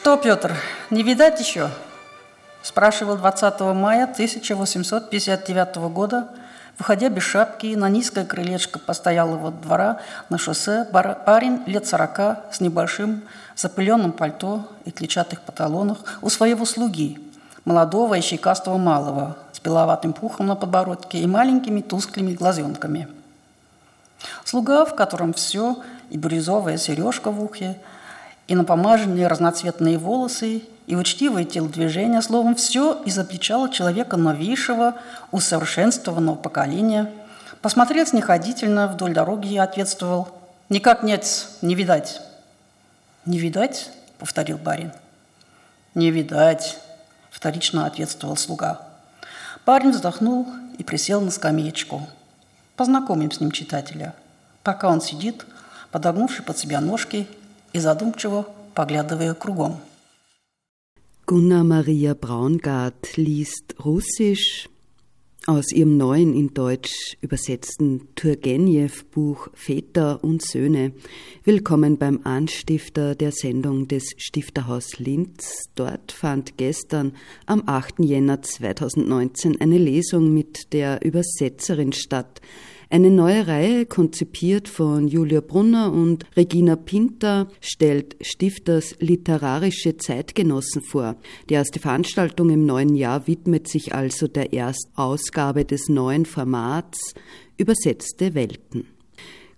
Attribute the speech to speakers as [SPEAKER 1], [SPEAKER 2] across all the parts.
[SPEAKER 1] «Что, Петр, не видать еще?» спрашивал 20 мая 1859 года, выходя без шапки на низкое крылечко постоялого двора на шоссе парень лет сорока с небольшим запыленным пальто и клетчатых панталонах у своего слуги, молодого и щекастого малого, с беловатым пухом на подбородке и маленькими тусклыми глазенками. Слуга, в котором все, и бирюзовая сережка в ухе, и напомаженные разноцветные волосы, и учтивые телодвижения, словом, все изобличало человека новейшего, усовершенствованного поколения. Посмотрел снисходительно вдоль дороги и ответствовал «Никак нет, не видать». «Не видать?» – повторил барин. «Не видать», – вторично ответствовал слуга. Парень вздохнул и присел на скамеечку. Познакомим с ним читателя, пока он сидит, подогнувший под себя ножки и задумчиво поглядывая кругом.
[SPEAKER 2] Gunnar Maria Braungart liest Russisch aus ihrem neuen in Deutsch übersetzten Turgenev-Buch Väter und Söhne. Willkommen beim Anstifter der Sendung des Stifterhaus Linz. Dort fand gestern am 8. Jänner 2019 eine Lesung mit der Übersetzerin statt. eine neue Reihe, konzipiert von Julia Brunner und Regina Pinter, stellt Stifters literarische Zeitgenossen vor. Die erste Veranstaltung im neuen Jahr widmet sich also der Erstausgabe des neuen Formats Übersetzte Welten.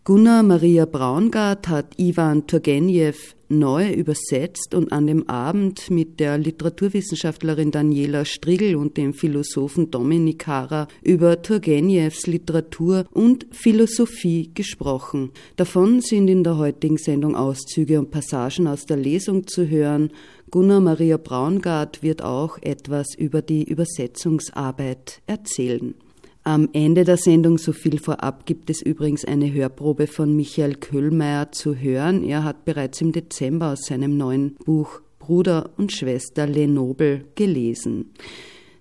[SPEAKER 2] Gunnar Maria Braungart hat Ivan Turgenev neu übersetzt und an dem Abend mit der Literaturwissenschaftlerin Daniela Strigel und dem Philosophen Dominik Hara über Turgenevs Literatur und Philosophie gesprochen. Davon sind in der heutigen Sendung Auszüge und Passagen aus der Lesung zu hören. Gunnar Maria Braungart wird auch etwas über die Übersetzungsarbeit erzählen. Am Ende der Sendung, so viel vorab, gibt es übrigens eine Hörprobe von Michael Köhlmeier zu hören. Er hat bereits im Dezember aus seinem neuen Buch Bruder und Schwester Lenoble gelesen.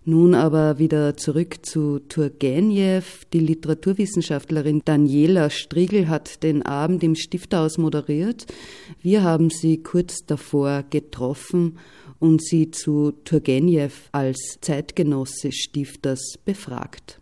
[SPEAKER 2] Nun aber wieder zurück zu Turgenev. Die Literaturwissenschaftlerin Daniela Striegel hat den Abend im Stifthaus moderiert. Wir haben sie kurz davor getroffen und sie zu Turgenev als Zeitgenosse Stifters befragt.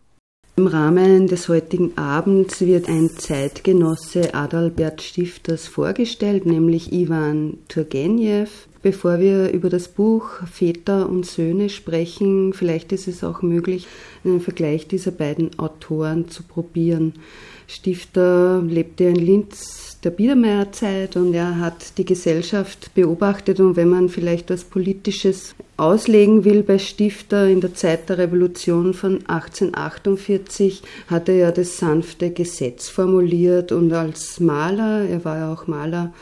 [SPEAKER 2] Im Rahmen des heutigen Abends wird ein Zeitgenosse Adalbert Stifters vorgestellt, nämlich Ivan Turgenev. Bevor wir über das Buch Väter und Söhne sprechen, vielleicht ist es auch möglich, einen Vergleich dieser beiden Autoren zu probieren. Stifter lebte in Linz der Biedermeierzeit und er hat die Gesellschaft beobachtet und wenn man vielleicht was Politisches auslegen will bei Stifter in der Zeit der Revolution von 1848, hat er ja das sanfte Gesetz formuliert und als Maler, er war ja auch Maler,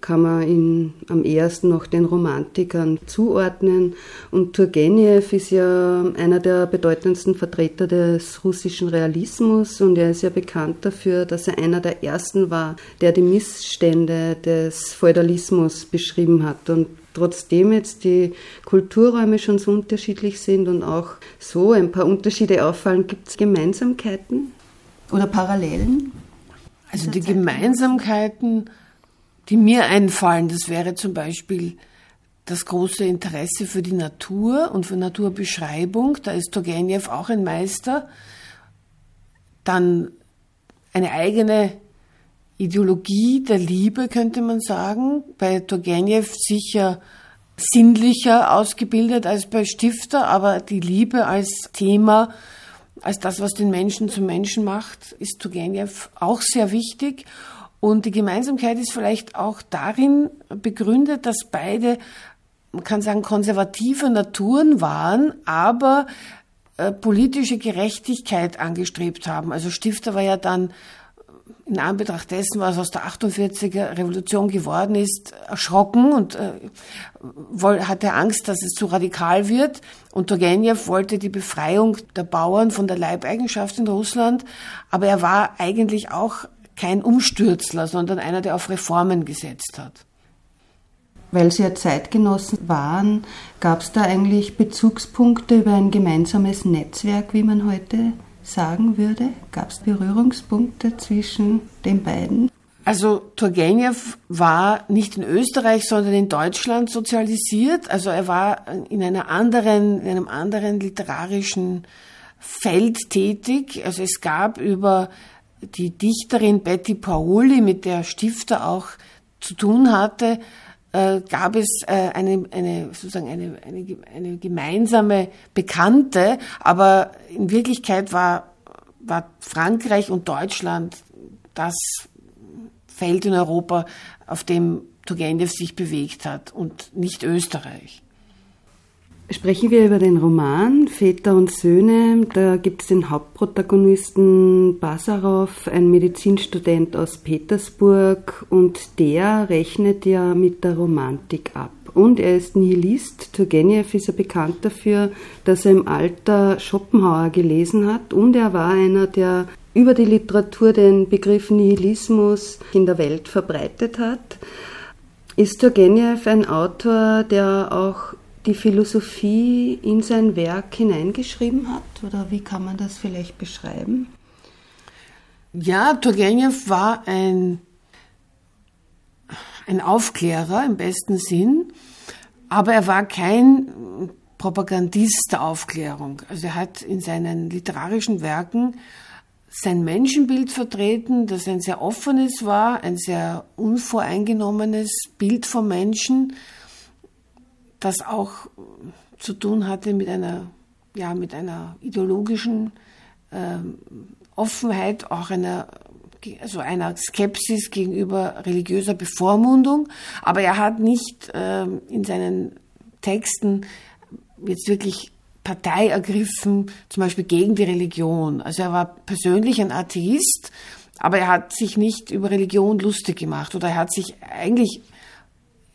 [SPEAKER 2] kann man ihn am ersten noch den Romantikern zuordnen. Und Turgenev ist ja einer der bedeutendsten Vertreter des russischen Realismus und er ist ja bekannt dafür, dass er einer der ersten war, der die Missstände des Feudalismus beschrieben hat. Und trotzdem jetzt die Kulturräume schon so unterschiedlich sind und auch so ein paar Unterschiede auffallen, gibt es Gemeinsamkeiten oder Parallelen?
[SPEAKER 3] Also die Gemeinsamkeiten die mir einfallen. Das wäre zum Beispiel das große Interesse für die Natur und für Naturbeschreibung. Da ist Turgenev auch ein Meister. Dann eine eigene Ideologie der Liebe, könnte man sagen. Bei Turgenev sicher sinnlicher ausgebildet als bei Stifter, aber die Liebe als Thema, als das, was den Menschen zum Menschen macht, ist Turgenev auch sehr wichtig. Und die Gemeinsamkeit ist vielleicht auch darin begründet, dass beide, man kann sagen, konservative Naturen waren, aber äh, politische Gerechtigkeit angestrebt haben. Also Stifter war ja dann in Anbetracht dessen, was aus der 48er Revolution geworden ist, erschrocken und äh, hatte Angst, dass es zu radikal wird. Und Turgenev wollte die Befreiung der Bauern von der Leibeigenschaft in Russland, aber er war eigentlich auch kein Umstürzler, sondern einer, der auf Reformen gesetzt hat.
[SPEAKER 2] Weil Sie ja Zeitgenossen waren, gab es da eigentlich Bezugspunkte über ein gemeinsames Netzwerk, wie man heute sagen würde? Gab es Berührungspunkte zwischen den beiden?
[SPEAKER 3] Also Turgenev war nicht in Österreich, sondern in Deutschland sozialisiert. Also er war in einer anderen, in einem anderen literarischen Feld tätig. Also es gab über die Dichterin Betty Paoli, mit der Stifter auch zu tun hatte, äh, gab es äh, eine, eine, sozusagen eine, eine, eine gemeinsame Bekannte, aber in Wirklichkeit war, war Frankreich und Deutschland das Feld in Europa, auf dem Turgenev sich bewegt hat und nicht Österreich.
[SPEAKER 2] Sprechen wir über den Roman Väter und Söhne. Da gibt es den Hauptprotagonisten Basarov, ein Medizinstudent aus Petersburg, und der rechnet ja mit der Romantik ab. Und er ist Nihilist. Turgenev ist ja bekannt dafür, dass er im Alter Schopenhauer gelesen hat. Und er war einer, der über die Literatur den Begriff Nihilismus in der Welt verbreitet hat. Ist Turgenev ein Autor, der auch die Philosophie in sein Werk hineingeschrieben hat? Oder wie kann man das vielleicht beschreiben?
[SPEAKER 3] Ja, Turgenev war ein, ein Aufklärer im besten Sinn, aber er war kein Propagandist der Aufklärung. Also er hat in seinen literarischen Werken sein Menschenbild vertreten, das ein sehr offenes war, ein sehr unvoreingenommenes Bild vom Menschen, das auch zu tun hatte mit einer, ja, mit einer ideologischen äh, Offenheit, auch einer, also einer Skepsis gegenüber religiöser Bevormundung. Aber er hat nicht äh, in seinen Texten jetzt wirklich Partei ergriffen, zum Beispiel gegen die Religion. Also er war persönlich ein Atheist, aber er hat sich nicht über Religion lustig gemacht oder er hat sich eigentlich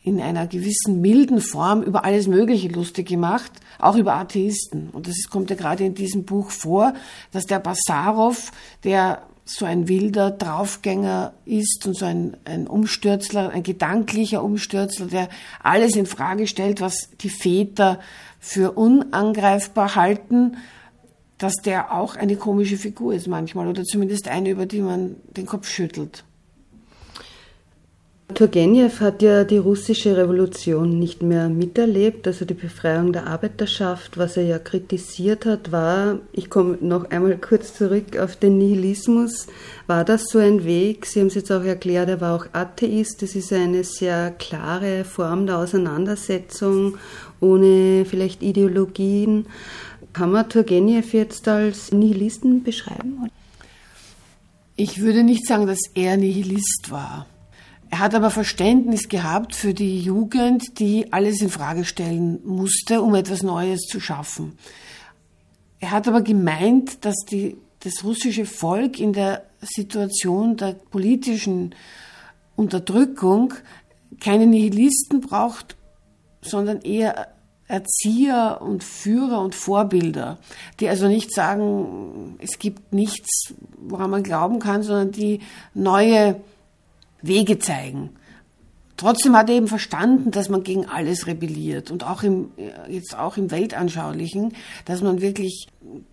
[SPEAKER 3] in einer gewissen milden Form über alles Mögliche lustig gemacht, auch über Atheisten. Und das kommt ja gerade in diesem Buch vor, dass der Basarov, der so ein wilder Draufgänger ist und so ein, ein Umstürzler, ein gedanklicher Umstürzler, der alles in Frage stellt, was die Väter für unangreifbar halten, dass der auch eine komische Figur ist manchmal oder zumindest eine, über die man den Kopf schüttelt.
[SPEAKER 2] Turgenev hat ja die russische Revolution nicht mehr miterlebt, also die Befreiung der Arbeiterschaft. Was er ja kritisiert hat, war, ich komme noch einmal kurz zurück auf den Nihilismus. War das so ein Weg? Sie haben es jetzt auch erklärt, er war auch Atheist. Das ist eine sehr klare Form der Auseinandersetzung, ohne vielleicht Ideologien. Kann man Turgenev jetzt als Nihilisten beschreiben?
[SPEAKER 3] Ich würde nicht sagen, dass er Nihilist war. Er hat aber Verständnis gehabt für die Jugend, die alles in Frage stellen musste, um etwas Neues zu schaffen. Er hat aber gemeint, dass die, das russische Volk in der Situation der politischen Unterdrückung keine Nihilisten braucht, sondern eher Erzieher und Führer und Vorbilder, die also nicht sagen, es gibt nichts, woran man glauben kann, sondern die neue Wege zeigen. Trotzdem hat er eben verstanden, dass man gegen alles rebelliert und auch im, jetzt auch im Weltanschaulichen, dass man wirklich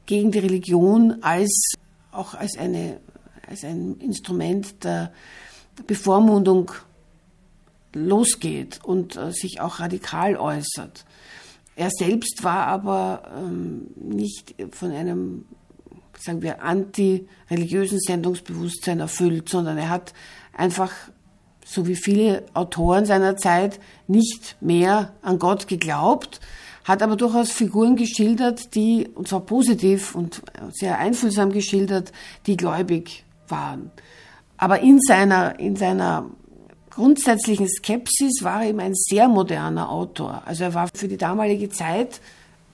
[SPEAKER 3] gegen die Religion als, auch als eine, als ein Instrument der, Bevormundung losgeht und äh, sich auch radikal äußert. Er selbst war aber ähm, nicht von einem, sagen wir, antireligiösen Sendungsbewusstsein erfüllt, sondern er hat einfach, so wie viele Autoren seiner Zeit, nicht mehr an Gott geglaubt, hat aber durchaus Figuren geschildert, die, und zwar positiv und sehr einfühlsam geschildert, die gläubig waren. Aber in seiner, in seiner grundsätzlichen Skepsis war er eben ein sehr moderner Autor. Also er war für die damalige Zeit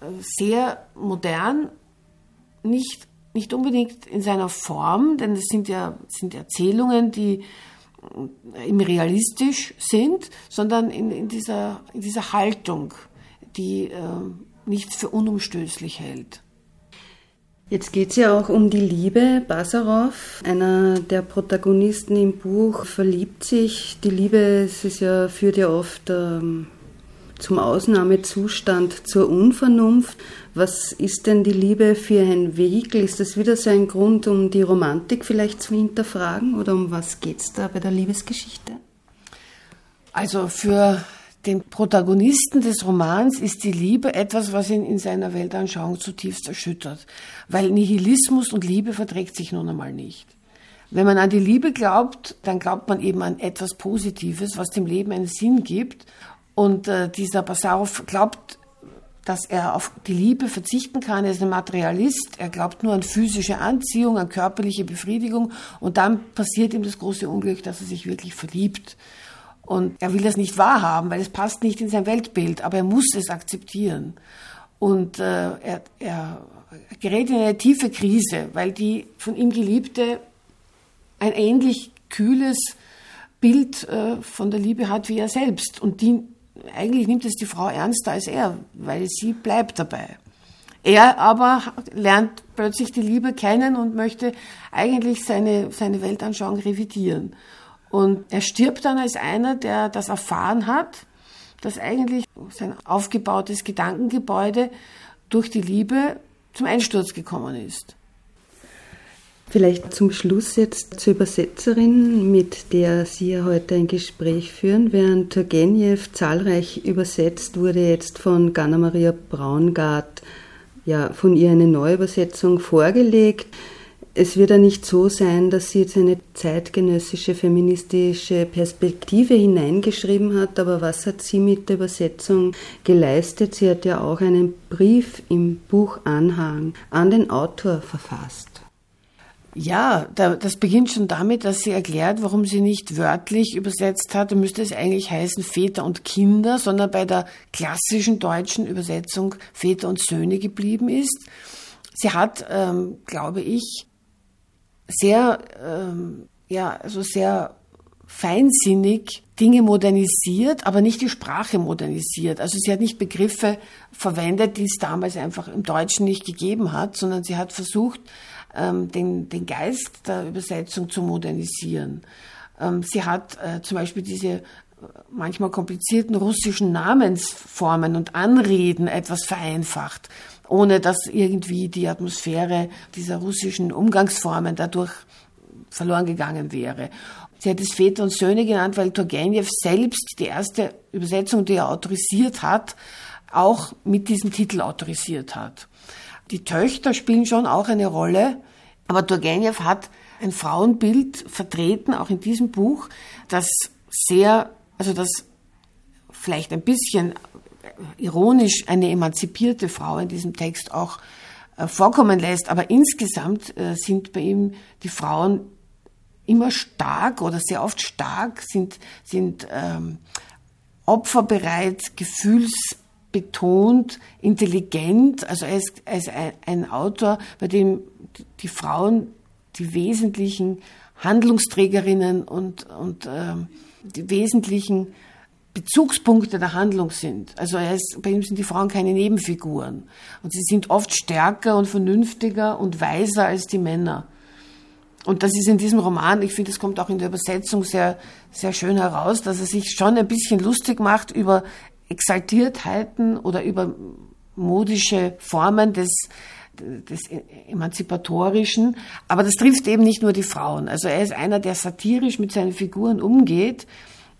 [SPEAKER 3] äh, sehr modern, nicht, nicht unbedingt in seiner Form, denn es sind ja sind Erzählungen, die äh, realistisch sind, sondern in, in, dieser, in dieser Haltung, die äh, nichts für unumstößlich hält.
[SPEAKER 2] Jetzt geht es ja auch um die Liebe. Basarow, einer der Protagonisten im Buch, verliebt sich. Die Liebe, es ist ja, führt ja oft ähm, zum Ausnahmezustand, zur Unvernunft. Was ist denn die Liebe für ein Vehikel? Ist das wieder so ein Grund, um die Romantik vielleicht zu hinterfragen? Oder um was geht es da bei der Liebesgeschichte?
[SPEAKER 3] Also für den Protagonisten des Romans ist die Liebe etwas, was ihn in seiner Weltanschauung zutiefst erschüttert, weil Nihilismus und Liebe verträgt sich nun einmal nicht. Wenn man an die Liebe glaubt, dann glaubt man eben an etwas Positives, was dem Leben einen Sinn gibt. Und äh, dieser Basarow glaubt, dass er auf die Liebe verzichten kann. Er ist ein Materialist. Er glaubt nur an physische Anziehung, an körperliche Befriedigung. Und dann passiert ihm das große Unglück, dass er sich wirklich verliebt. Und er will das nicht wahrhaben, weil es passt nicht in sein Weltbild, aber er muss es akzeptieren. Und äh, er, er gerät in eine tiefe Krise, weil die von ihm Geliebte ein ähnlich kühles Bild äh, von der Liebe hat wie er selbst. Und die, eigentlich nimmt es die Frau ernster als er, weil sie bleibt dabei. Er aber lernt plötzlich die Liebe kennen und möchte eigentlich seine, seine Weltanschauung revidieren. Und er stirbt dann als einer, der das erfahren hat, dass eigentlich sein aufgebautes Gedankengebäude durch die Liebe zum Einsturz gekommen ist.
[SPEAKER 2] Vielleicht zum Schluss jetzt zur Übersetzerin, mit der Sie ja heute ein Gespräch führen. Während Turgenev zahlreich übersetzt, wurde jetzt von Ganna Maria Braungart ja von ihr eine Neuübersetzung vorgelegt. Es wird ja nicht so sein, dass sie jetzt eine zeitgenössische feministische Perspektive hineingeschrieben hat, aber was hat sie mit der Übersetzung geleistet? Sie hat ja auch einen Brief im Buch Anhang an den Autor verfasst.
[SPEAKER 3] Ja, das beginnt schon damit, dass sie erklärt, warum sie nicht wörtlich übersetzt hat. Da müsste es eigentlich heißen Väter und Kinder, sondern bei der klassischen deutschen Übersetzung Väter und Söhne geblieben ist. Sie hat, ähm, glaube ich, sehr, ähm, ja, also sehr feinsinnig Dinge modernisiert, aber nicht die Sprache modernisiert. Also sie hat nicht Begriffe verwendet, die es damals einfach im Deutschen nicht gegeben hat, sondern sie hat versucht, ähm, den, den Geist der Übersetzung zu modernisieren. Ähm, sie hat äh, zum Beispiel diese äh, manchmal komplizierten russischen Namensformen und Anreden etwas vereinfacht ohne dass irgendwie die Atmosphäre dieser russischen Umgangsformen dadurch verloren gegangen wäre. Sie hat es Väter und Söhne genannt, weil Turgenev selbst die erste Übersetzung, die er autorisiert hat, auch mit diesem Titel autorisiert hat. Die Töchter spielen schon auch eine Rolle, aber Turgenev hat ein Frauenbild vertreten, auch in diesem Buch, das sehr, also das vielleicht ein bisschen ironisch eine emanzipierte Frau in diesem Text auch äh, vorkommen lässt. Aber insgesamt äh, sind bei ihm die Frauen immer stark oder sehr oft stark, sind, sind ähm, opferbereit, gefühlsbetont, intelligent. Also er ist ein, ein Autor, bei dem die Frauen die wesentlichen Handlungsträgerinnen und, und ähm, die wesentlichen Bezugspunkte der Handlung sind. Also er ist, bei ihm sind die Frauen keine Nebenfiguren. Und sie sind oft stärker und vernünftiger und weiser als die Männer. Und das ist in diesem Roman, ich finde, es kommt auch in der Übersetzung sehr, sehr schön heraus, dass er sich schon ein bisschen lustig macht über Exaltiertheiten oder über modische Formen des, des Emanzipatorischen. Aber das trifft eben nicht nur die Frauen. Also er ist einer, der satirisch mit seinen Figuren umgeht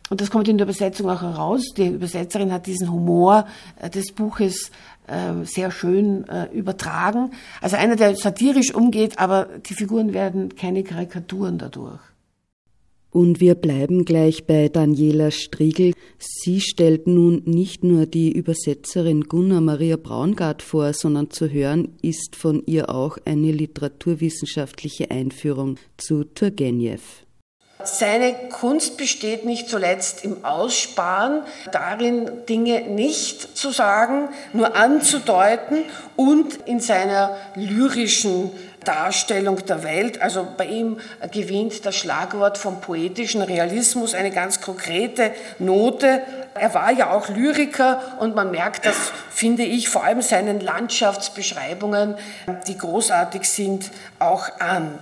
[SPEAKER 3] und das kommt in der Übersetzung auch heraus. Die Übersetzerin hat diesen Humor äh, des Buches äh, sehr schön äh, übertragen. Also einer, der satirisch umgeht, aber die Figuren werden keine Karikaturen dadurch.
[SPEAKER 2] Und wir bleiben gleich bei Daniela Striegel. Sie stellt nun nicht nur die Übersetzerin Gunnar Maria Braungart vor, sondern zu hören ist von ihr auch eine literaturwissenschaftliche Einführung zu Turgenev.
[SPEAKER 3] Seine Kunst besteht nicht zuletzt im Aussparen, darin Dinge nicht zu sagen, nur anzudeuten und in seiner lyrischen Darstellung der Welt. Also bei ihm gewinnt das Schlagwort vom poetischen Realismus eine ganz konkrete Note. Er war ja auch Lyriker und man merkt das, finde ich, vor allem seinen Landschaftsbeschreibungen, die großartig sind, auch an.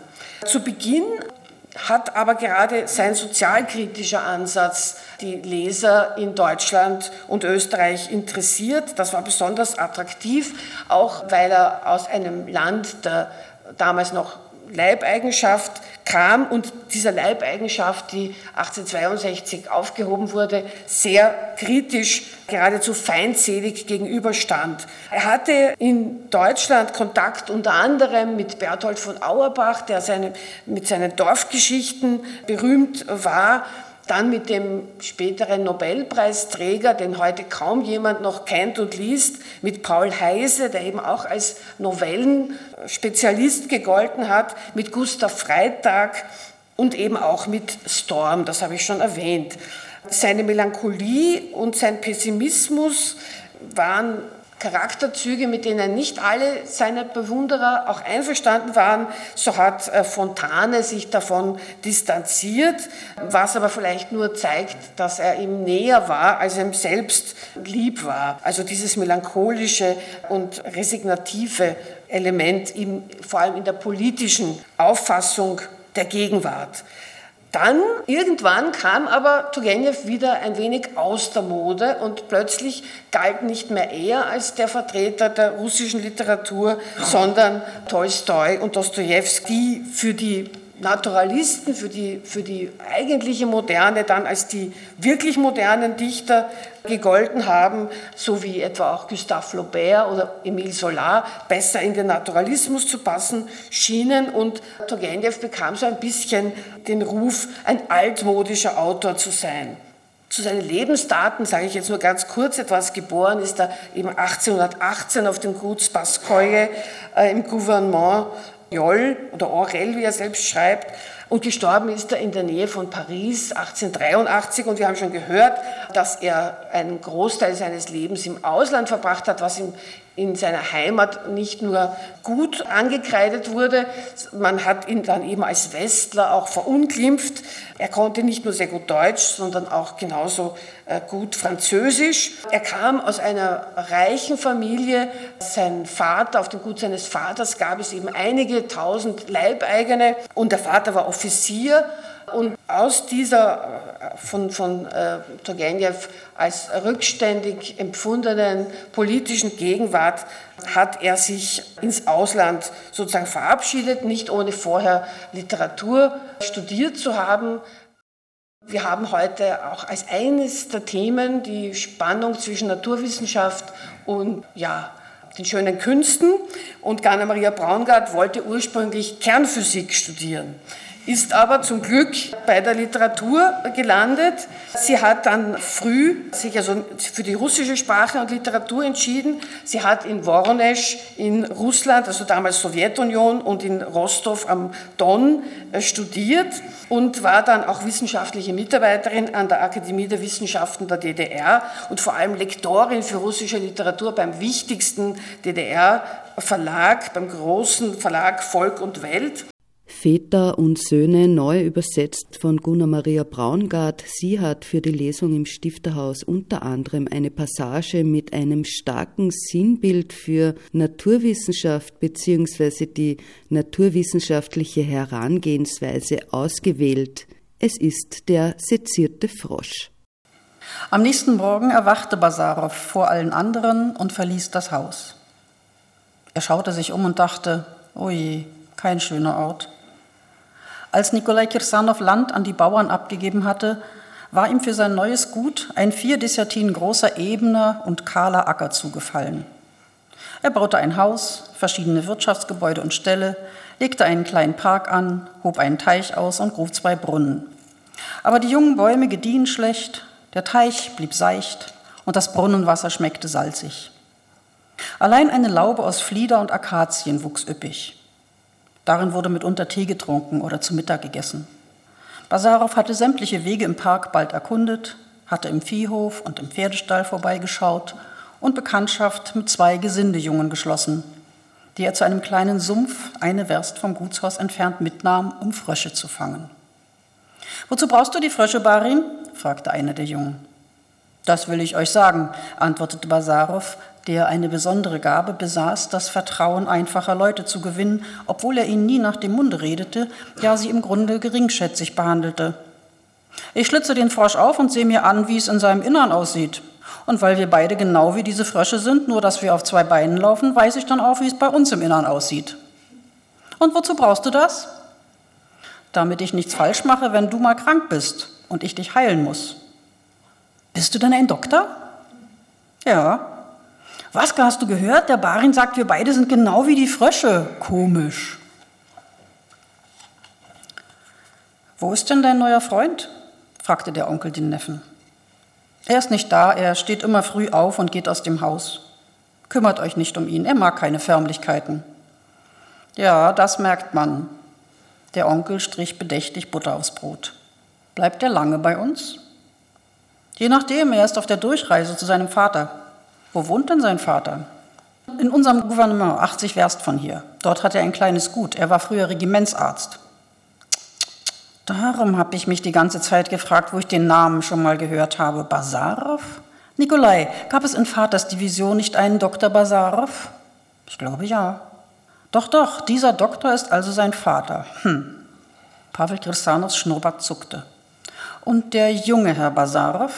[SPEAKER 3] Zu Beginn hat aber gerade sein sozialkritischer Ansatz die Leser in Deutschland und Österreich interessiert. Das war besonders attraktiv, auch weil er aus einem Land der damals noch Leibeigenschaft kam und dieser Leibeigenschaft, die 1862 aufgehoben wurde, sehr kritisch, geradezu feindselig gegenüberstand. Er hatte in Deutschland Kontakt unter anderem mit Berthold von Auerbach, der seine, mit seinen Dorfgeschichten berühmt war dann mit dem späteren Nobelpreisträger, den heute kaum jemand noch kennt und liest, mit Paul Heise, der eben auch als Novellenspezialist gegolten hat, mit Gustav Freitag und eben auch mit Storm, das habe ich schon erwähnt. Seine Melancholie und sein Pessimismus waren Charakterzüge, mit denen nicht alle seine Bewunderer auch einverstanden waren. So hat äh, Fontane sich davon distanziert, was aber vielleicht nur zeigt, dass er ihm näher war, als er ihm selbst lieb war. Also dieses melancholische und resignative Element, vor allem in der politischen Auffassung der Gegenwart. Dann irgendwann kam aber Turgenev wieder ein wenig aus der Mode und plötzlich galt nicht mehr er als der Vertreter der russischen Literatur, sondern Tolstoi und Dostojewski, für die Naturalisten, für die, für die eigentliche Moderne dann als die wirklich modernen Dichter gegolten haben, so wie etwa auch Gustave Flaubert oder Emile Solar, besser in den Naturalismus zu passen schienen. Und Turgenev bekam so ein bisschen den Ruf, ein altmodischer Autor zu sein. Zu seinen Lebensdaten sage ich jetzt nur ganz kurz etwas. Geboren ist er eben 1818 auf dem Gut Spaskoje äh, im Gouvernement Joll oder Aurel, wie er selbst schreibt. Und gestorben ist er in der Nähe von Paris 1883 und wir haben schon gehört, dass er einen Großteil seines Lebens im Ausland verbracht hat, was ihm in seiner Heimat nicht nur gut angekreidet wurde, man hat ihn dann eben als Westler auch verunglimpft. Er konnte nicht nur sehr gut Deutsch, sondern auch genauso äh, gut Französisch. Er kam aus einer reichen Familie. Sein Vater, auf dem Gut seines Vaters gab es eben einige tausend Leibeigene und der Vater war Offizier. Und aus dieser äh, von, von äh, Turgenev als rückständig empfundenen politischen Gegenwart hat er sich ins Ausland sozusagen verabschiedet, nicht ohne vorher Literatur studiert zu haben. Wir haben heute auch als eines der Themen die Spannung zwischen Naturwissenschaft und ja, den schönen Künsten. Und Ganna Maria Braungart wollte ursprünglich Kernphysik studieren ist aber zum Glück bei der Literatur gelandet. Sie hat dann früh sich also für die russische Sprache und Literatur entschieden. Sie hat in Voronezh in Russland, also damals Sowjetunion, und in Rostov am Don äh, studiert und war dann auch wissenschaftliche Mitarbeiterin an der Akademie der Wissenschaften der DDR und vor allem Lektorin für russische Literatur beim wichtigsten DDR-Verlag, beim großen Verlag Volk und Welt.
[SPEAKER 2] Väter und Söhne neu übersetzt von Gunnar Maria Braungart. Sie hat für die Lesung im Stifterhaus unter anderem eine Passage mit einem starken Sinnbild für Naturwissenschaft bzw. die naturwissenschaftliche Herangehensweise ausgewählt. Es ist der sezierte Frosch.
[SPEAKER 1] Am nächsten Morgen erwachte Basarow vor allen anderen und verließ das Haus. Er schaute sich um und dachte, oje, kein schöner Ort. Als Nikolai Kirsanow Land an die Bauern abgegeben hatte, war ihm für sein neues Gut ein vier Desertin großer ebener und kahler Acker zugefallen. Er baute ein Haus, verschiedene Wirtschaftsgebäude und Ställe, legte einen kleinen Park an, hob einen Teich aus und grub zwei Brunnen. Aber die jungen Bäume gediehen schlecht, der Teich blieb seicht und das Brunnenwasser schmeckte salzig. Allein eine Laube aus Flieder und Akazien wuchs üppig. Darin wurde mitunter Tee getrunken oder zu Mittag gegessen. Basarow hatte sämtliche Wege im Park bald erkundet, hatte im Viehhof und im Pferdestall vorbeigeschaut und Bekanntschaft mit zwei Gesindejungen geschlossen, die er zu einem kleinen Sumpf eine Werst vom Gutshaus entfernt mitnahm, um Frösche zu fangen. Wozu brauchst du die Frösche, Barin? fragte einer der Jungen. Das will ich euch sagen, antwortete Basarow, der eine besondere Gabe besaß, das Vertrauen einfacher Leute zu gewinnen, obwohl er ihnen nie nach dem Munde redete, ja sie im Grunde geringschätzig behandelte. Ich schlitze den Frosch auf und sehe mir an, wie es in seinem Innern aussieht. Und weil wir beide genau wie diese Frösche sind, nur dass wir auf zwei Beinen laufen, weiß ich dann auch, wie es bei uns im Innern aussieht. Und wozu brauchst du das? Damit ich nichts falsch mache, wenn du mal krank bist und ich dich heilen muss. Bist du denn ein Doktor? Ja. Was, hast du gehört? Der Barin sagt, wir beide sind genau wie die Frösche. Komisch. Wo ist denn dein neuer Freund? fragte der Onkel den Neffen. Er ist nicht da, er steht immer früh auf und geht aus dem Haus. Kümmert euch nicht um ihn, er mag keine Förmlichkeiten. Ja, das merkt man. Der Onkel strich bedächtig Butter aufs Brot. Bleibt er lange bei uns? Je nachdem, er ist auf der Durchreise zu seinem Vater. Wo wohnt denn sein Vater? In unserem Gouvernement, 80 Werst von hier. Dort hat er ein kleines Gut. Er war früher Regimentsarzt. Darum habe ich mich die ganze Zeit gefragt, wo ich den Namen schon mal gehört habe. Basarow? Nikolai, gab es in Vaters Division nicht einen Dr. Basarow? Ich glaube ja. Doch, doch, dieser Doktor ist also sein Vater. Hm. Pavel Kirsanovs Schnurrbart zuckte. Und der junge Herr Basarow,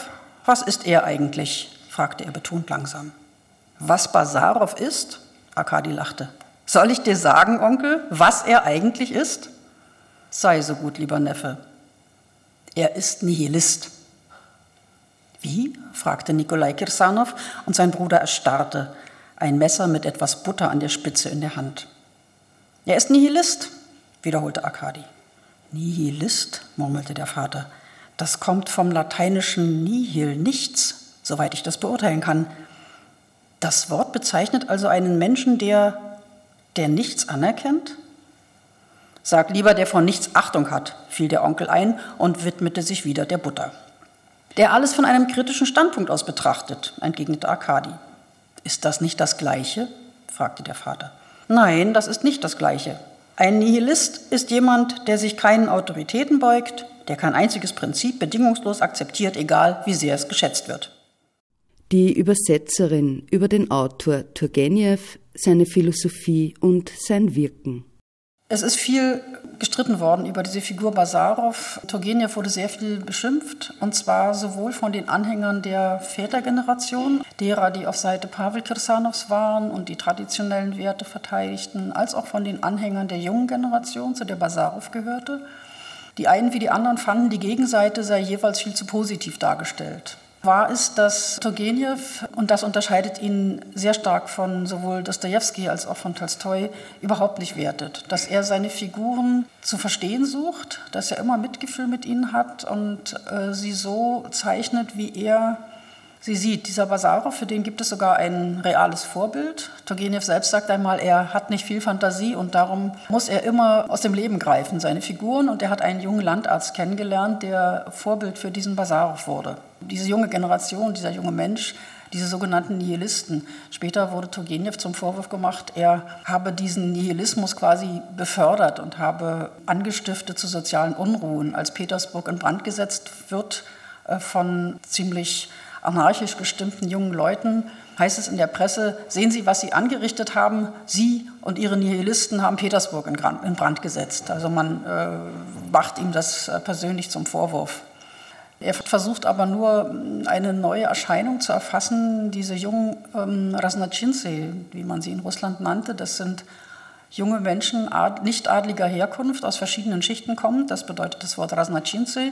[SPEAKER 1] was ist er eigentlich? Fragte er betont langsam. Was Basarow ist? Arkadi lachte. Soll ich dir sagen, Onkel, was er eigentlich ist? Sei so gut, lieber Neffe. Er ist Nihilist. Wie? fragte Nikolai Kirsanow und sein Bruder erstarrte, ein Messer mit etwas Butter an der Spitze in der Hand. Er ist Nihilist, wiederholte Arkadi. Nihilist, murmelte der Vater. Das kommt vom lateinischen nihil, nichts, soweit ich das beurteilen kann. Das Wort bezeichnet also einen Menschen, der, der nichts anerkennt? Sag lieber, der von nichts Achtung hat, fiel der Onkel ein und widmete sich wieder der Butter. Der alles von einem kritischen Standpunkt aus betrachtet, entgegnete Arkadi. Ist das nicht das Gleiche? fragte der Vater. Nein, das ist nicht das Gleiche. Ein Nihilist ist jemand, der sich keinen Autoritäten beugt, der kein einziges Prinzip bedingungslos akzeptiert, egal wie sehr es geschätzt wird.
[SPEAKER 2] Die Übersetzerin über den Autor Turgenev, seine Philosophie und sein Wirken.
[SPEAKER 1] Es ist viel gestritten worden über diese Figur Basarow. Turgenev wurde sehr viel beschimpft, und zwar sowohl von den Anhängern der Vätergeneration, derer, die auf Seite Pavel Kirsanows waren und die traditionellen Werte verteidigten, als auch von den Anhängern der jungen Generation, zu der Basarow gehörte. Die einen wie die anderen fanden, die Gegenseite sei jeweils viel zu positiv dargestellt. Wahr ist, dass Turgenev, und das unterscheidet ihn sehr stark von sowohl Dostoevsky als auch von Tolstoi, überhaupt nicht wertet. Dass er seine Figuren zu verstehen sucht, dass er immer Mitgefühl mit ihnen hat und äh, sie so zeichnet, wie er sie sieht. Dieser Basarow, für den gibt es sogar ein reales Vorbild. Turgenev selbst sagt einmal, er hat nicht viel Fantasie und darum muss er immer aus dem Leben greifen, seine Figuren. Und er hat einen jungen Landarzt kennengelernt, der Vorbild für diesen Basarow wurde. Diese junge Generation, dieser junge Mensch, diese sogenannten Nihilisten. Später wurde Turgenev zum Vorwurf gemacht, er habe diesen Nihilismus quasi befördert und habe angestiftet zu sozialen Unruhen. Als Petersburg in Brand gesetzt wird äh, von ziemlich anarchisch gestimmten jungen Leuten, heißt es in der Presse, sehen Sie, was Sie angerichtet haben, Sie und Ihre Nihilisten haben Petersburg in Brand gesetzt. Also man äh, macht ihm das äh, persönlich zum Vorwurf. Er versucht aber nur eine neue Erscheinung zu erfassen, diese jungen ähm, Rasnachinse, wie man sie in Russland nannte. Das sind junge Menschen nicht adliger Herkunft aus verschiedenen Schichten kommen. Das bedeutet das Wort Rasnachinse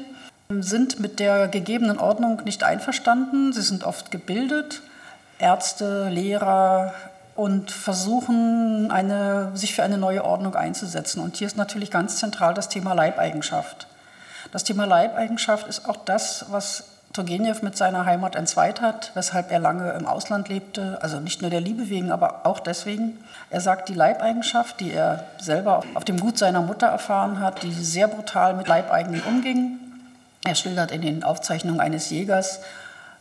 [SPEAKER 1] sind mit der gegebenen Ordnung nicht einverstanden. Sie sind oft gebildet, Ärzte, Lehrer und versuchen, eine, sich für eine neue Ordnung einzusetzen. Und hier ist natürlich ganz zentral das Thema Leibeigenschaft. Das Thema Leibeigenschaft ist auch das, was Turgenev mit seiner Heimat entzweit hat, weshalb er lange im Ausland lebte, also nicht nur der Liebe wegen, aber auch deswegen. Er sagt, die Leibeigenschaft, die er selber auf dem Gut seiner Mutter erfahren hat, die sehr brutal mit Leibeigenen umging. Er schildert in den Aufzeichnungen eines Jägers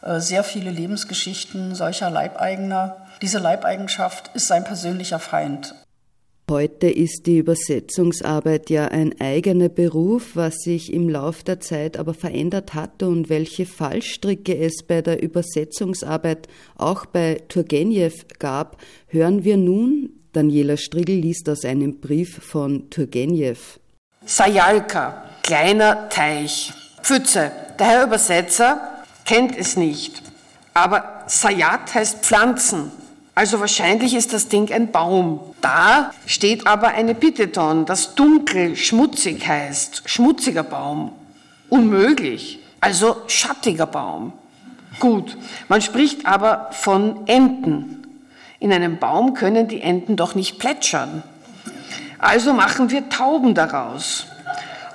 [SPEAKER 1] äh, sehr viele Lebensgeschichten solcher Leibeigener. Diese Leibeigenschaft ist sein persönlicher Feind.
[SPEAKER 2] Heute ist die Übersetzungsarbeit ja ein eigener Beruf, was sich im Lauf der Zeit aber verändert hat und welche Fallstricke es bei der Übersetzungsarbeit auch bei Turgenev gab, hören wir nun. Daniela Strigl liest aus einem Brief von Turgenev.
[SPEAKER 3] Sajalka, kleiner Teich. Pfütze. Der Herr Übersetzer kennt es nicht. Aber Sayat heißt Pflanzen. Also wahrscheinlich ist das Ding ein Baum. Da steht aber eine Piteton, das dunkel, schmutzig heißt. Schmutziger Baum. Unmöglich. Also schattiger Baum. Gut, man spricht aber von Enten. In einem Baum können die Enten doch nicht plätschern. Also machen wir Tauben daraus.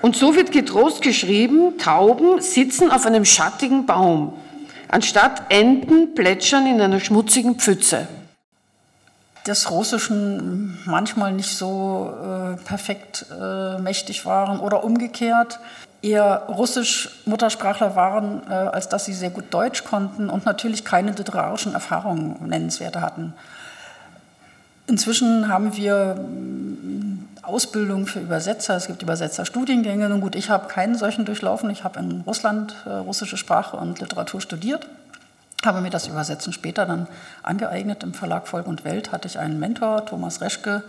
[SPEAKER 3] Und so wird getrost geschrieben, Tauben sitzen auf einem schattigen Baum, anstatt Enten plätschern in einer schmutzigen Pfütze
[SPEAKER 1] des Russischen manchmal nicht so äh, perfekt äh, mächtig waren oder umgekehrt eher Russisch Muttersprachler waren, äh, als dass sie sehr gut Deutsch konnten und natürlich keine literarischen Erfahrungen nennenswerte hatten. Inzwischen haben wir Ausbildung für Übersetzer, es gibt Übersetzerstudiengänge. Nun gut, ich habe keinen solchen durchlaufen. Ich habe in Russland äh, russische Sprache und Literatur studiert habe mir das Übersetzen später dann angeeignet. Im Verlag Volk und Welt hatte ich einen Mentor, Thomas Reschke,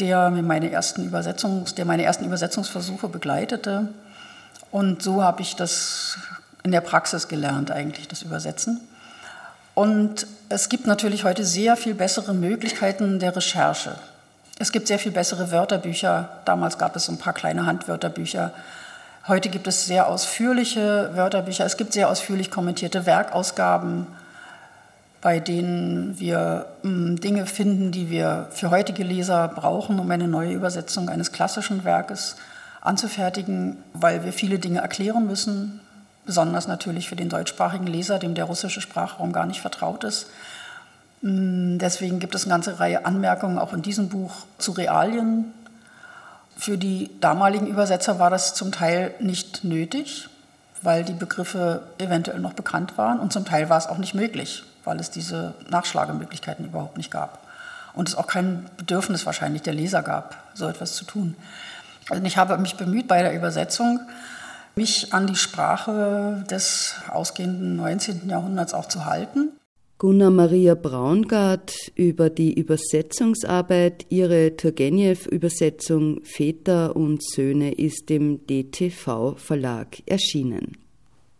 [SPEAKER 1] der, mir meine ersten Übersetzungs-, der meine ersten Übersetzungsversuche begleitete. Und so habe ich das in der Praxis gelernt, eigentlich, das Übersetzen. Und es gibt natürlich heute sehr viel bessere Möglichkeiten der Recherche. Es gibt sehr viel bessere Wörterbücher. Damals gab es ein paar kleine Handwörterbücher Heute gibt es sehr ausführliche Wörterbücher, es gibt sehr ausführlich kommentierte Werkausgaben, bei denen wir hm, Dinge finden, die wir für heutige Leser brauchen, um eine neue Übersetzung eines klassischen Werkes anzufertigen, weil wir viele Dinge erklären müssen, besonders natürlich für den deutschsprachigen Leser, dem der russische Sprachraum gar nicht vertraut ist. Hm, deswegen gibt es eine ganze Reihe Anmerkungen auch in diesem Buch zu Realien, für die damaligen Übersetzer war das zum Teil nicht nötig, weil die Begriffe eventuell noch bekannt waren und zum Teil war es auch nicht möglich, weil es diese Nachschlagemöglichkeiten überhaupt nicht gab und es auch kein Bedürfnis wahrscheinlich der Leser gab, so etwas zu tun. Also ich habe mich bemüht bei der Übersetzung, mich an die Sprache des ausgehenden 19. Jahrhunderts auch zu halten.
[SPEAKER 2] Gunnar Maria Braungart über die Übersetzungsarbeit. Ihre Turgenev-Übersetzung Väter und Söhne ist im DTV Verlag erschienen.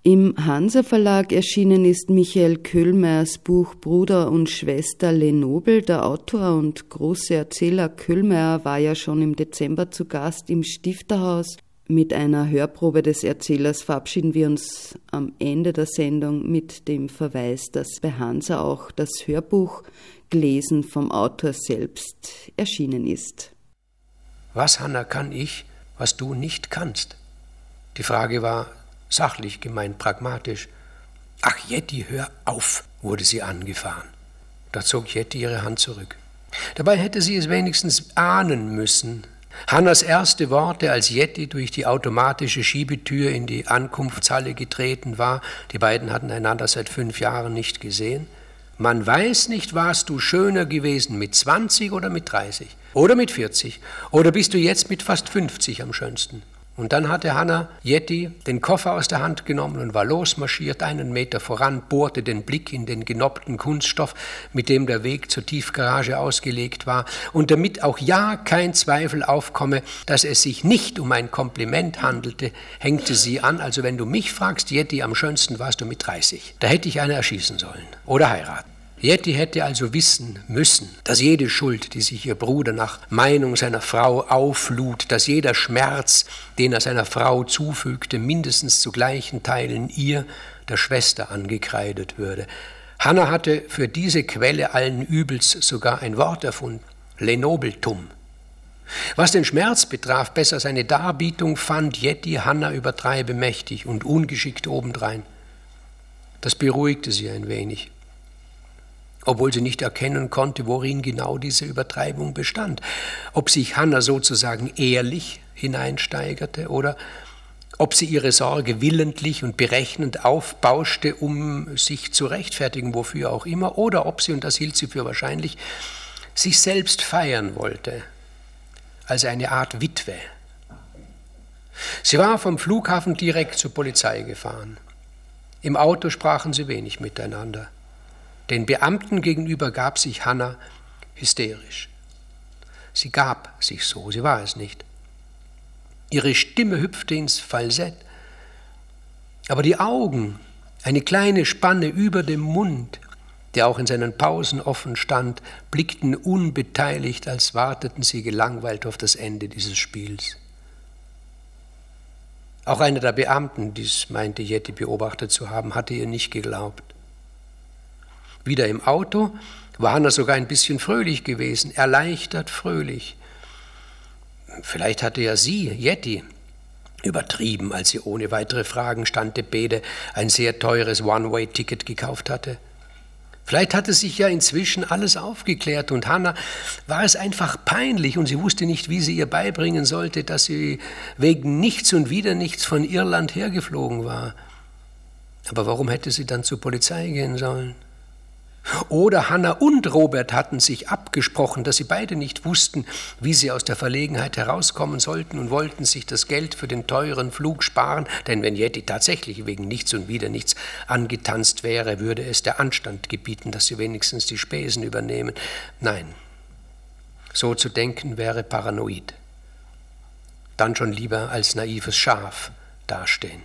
[SPEAKER 2] Im Hansa Verlag erschienen ist Michael Köhlmeiers Buch Bruder und Schwester Lenobel. Der Autor und große Erzähler Köhlmeier war ja schon im Dezember zu Gast im Stifterhaus mit einer Hörprobe des Erzählers verabschieden wir uns am Ende der Sendung mit dem Verweis, dass bei Hansa auch das Hörbuch gelesen vom Autor selbst erschienen ist.
[SPEAKER 4] Was, Hanna, kann ich, was du nicht kannst? Die Frage war sachlich gemeint, pragmatisch. Ach, Jetty, hör auf, wurde sie angefahren. Da zog Jetty ihre Hand zurück. Dabei hätte sie es wenigstens ahnen müssen, Hannas erste Worte, als Yeti durch die automatische Schiebetür in die Ankunftshalle getreten war, die beiden hatten einander seit fünf Jahren nicht gesehen. Man weiß nicht, warst du schöner gewesen mit 20 oder mit 30 oder mit 40 oder bist du jetzt mit fast 50 am schönsten. Und dann hatte Hanna Yeti den Koffer aus der Hand genommen und war losmarschiert, einen Meter voran, bohrte den Blick in den genoppten Kunststoff, mit dem der Weg zur Tiefgarage ausgelegt war. Und damit auch ja kein Zweifel aufkomme, dass es sich nicht um ein Kompliment handelte, hängte sie an. Also wenn du mich fragst, Yeti, am schönsten warst du mit 30. Da hätte ich eine erschießen sollen oder heiraten. Yeti hätte also wissen müssen, dass jede Schuld, die sich ihr Bruder nach Meinung seiner Frau auflud, dass jeder Schmerz, den er seiner Frau zufügte, mindestens zu gleichen Teilen ihr, der Schwester, angekreidet würde. Hannah hatte für diese Quelle allen Übels sogar ein Wort erfunden, Lenobeltum. Was den Schmerz betraf, besser seine Darbietung, fand Yeti Hanna übertreibe mächtig und ungeschickt obendrein. Das beruhigte sie ein wenig, obwohl sie nicht erkennen konnte, worin genau diese Übertreibung bestand. Ob sich Hanna sozusagen ehrlich hineinsteigerte oder ob sie ihre Sorge willentlich und berechnend aufbauschte, um sich zu rechtfertigen, wofür auch immer, oder ob sie, und das hielt sie für wahrscheinlich, sich selbst feiern wollte, als eine Art Witwe. Sie war vom Flughafen direkt zur Polizei gefahren. Im Auto sprachen sie wenig miteinander. Den Beamten gegenüber gab sich Hanna hysterisch. Sie gab sich so, sie war es nicht. Ihre Stimme hüpfte ins Falsett. Aber die Augen, eine kleine Spanne über dem Mund, der auch in seinen Pausen offen stand, blickten unbeteiligt, als warteten sie gelangweilt auf das Ende dieses Spiels. Auch einer der Beamten, dies meinte Jetty beobachtet zu haben, hatte ihr nicht geglaubt. Wieder im Auto war Hanna sogar ein bisschen fröhlich gewesen, erleichtert fröhlich. Vielleicht hatte ja sie, Yeti, übertrieben, als sie ohne weitere Fragen stande Bede ein sehr teures One-Way-Ticket gekauft hatte. Vielleicht hatte sich ja inzwischen alles aufgeklärt und Hannah war es einfach peinlich und sie wusste nicht, wie sie ihr beibringen sollte, dass sie wegen nichts und wieder nichts von Irland hergeflogen war. Aber warum hätte sie dann zur Polizei gehen sollen? Oder Hanna und Robert hatten sich abgesprochen, dass sie beide nicht wussten, wie sie aus der Verlegenheit herauskommen sollten und wollten sich das Geld für den teuren Flug sparen, denn wenn Yeti tatsächlich wegen nichts und wieder nichts angetanzt wäre, würde es der Anstand gebieten, dass sie wenigstens die Spesen übernehmen. Nein, so zu denken wäre paranoid. Dann schon lieber als naives Schaf dastehen.